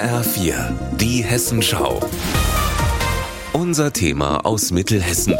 HR4, die Hessenschau. Unser Thema aus Mittelhessen.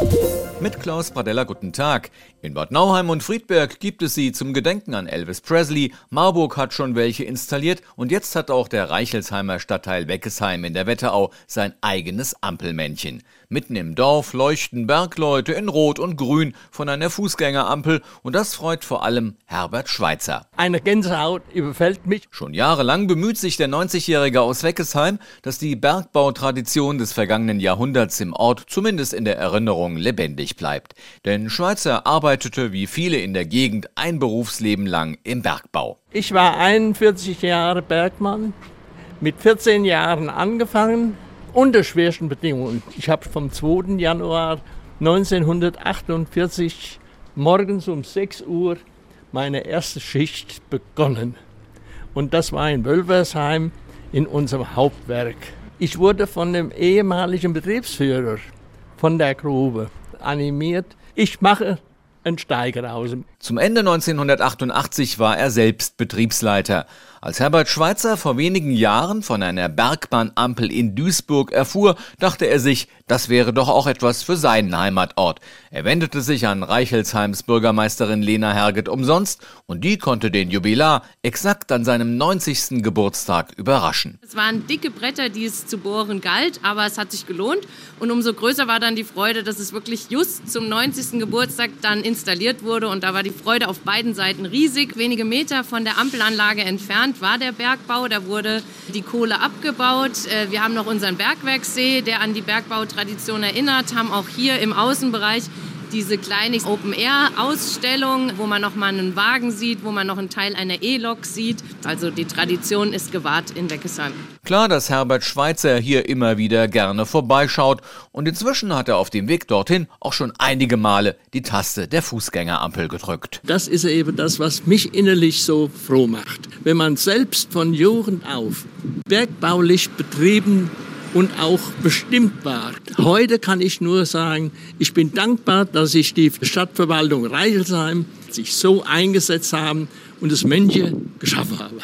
Mit Klaus Pradella guten Tag. In Bad Nauheim und Friedberg gibt es sie zum Gedenken an Elvis Presley. Marburg hat schon welche installiert und jetzt hat auch der Reichelsheimer Stadtteil Weckesheim in der Wetterau sein eigenes Ampelmännchen. Mitten im Dorf leuchten Bergleute in Rot und Grün von einer Fußgängerampel und das freut vor allem Herbert Schweitzer. Eine Gänsehaut überfällt mich. Schon jahrelang bemüht sich der 90-Jährige aus Weckesheim, dass die Bergbautradition des vergangenen Jahrhunderts im Ort zumindest in der Erinnerung lebendig übrig bleibt. Denn Schweitzer arbeitete wie viele in der Gegend ein Berufsleben lang im Bergbau. Ich war 41 Jahre Bergmann, mit 14 Jahren angefangen, unter schwersten Bedingungen. Ich habe vom 2. Januar 1948 morgens um 6 Uhr meine erste Schicht begonnen. Und das war in Wölversheim in unserem Hauptwerk. Ich wurde von dem ehemaligen Betriebsführer von der Grube animiert. Ich mache einen Steiger aus. Zum Ende 1988 war er selbst Betriebsleiter. Als Herbert Schweitzer vor wenigen Jahren von einer Bergbahnampel in Duisburg erfuhr, dachte er sich, das wäre doch auch etwas für seinen Heimatort. Er wendete sich an Reichelsheims Bürgermeisterin Lena Herget umsonst und die konnte den Jubilar exakt an seinem 90. Geburtstag überraschen. Es waren dicke Bretter, die es zu bohren galt, aber es hat sich gelohnt und umso größer war dann die Freude, dass es wirklich just zum 90. Geburtstag dann installiert wurde und da war die Freude auf beiden Seiten riesig, wenige Meter von der Ampelanlage entfernt war der Bergbau. Da wurde die Kohle abgebaut. Äh, wir haben noch unseren Bergwerkssee, der an die Bergbautradition erinnert, haben auch hier im Außenbereich diese kleine Open-Air-Ausstellung, wo man noch mal einen Wagen sieht, wo man noch einen Teil einer E-Lok sieht. Also die Tradition ist gewahrt in Weckesheim. Klar, dass Herbert Schweitzer hier immer wieder gerne vorbeischaut und inzwischen hat er auf dem Weg dorthin auch schon einige Male die Taste der Fußgängerampel gedrückt. Das ist eben das, was mich innerlich so froh macht. Wenn man selbst von Jugend auf bergbaulich betrieben und auch bestimmt war. Heute kann ich nur sagen, ich bin dankbar, dass sich die Stadtverwaltung Reichelsheim sich so eingesetzt haben und das Mönche geschaffen haben.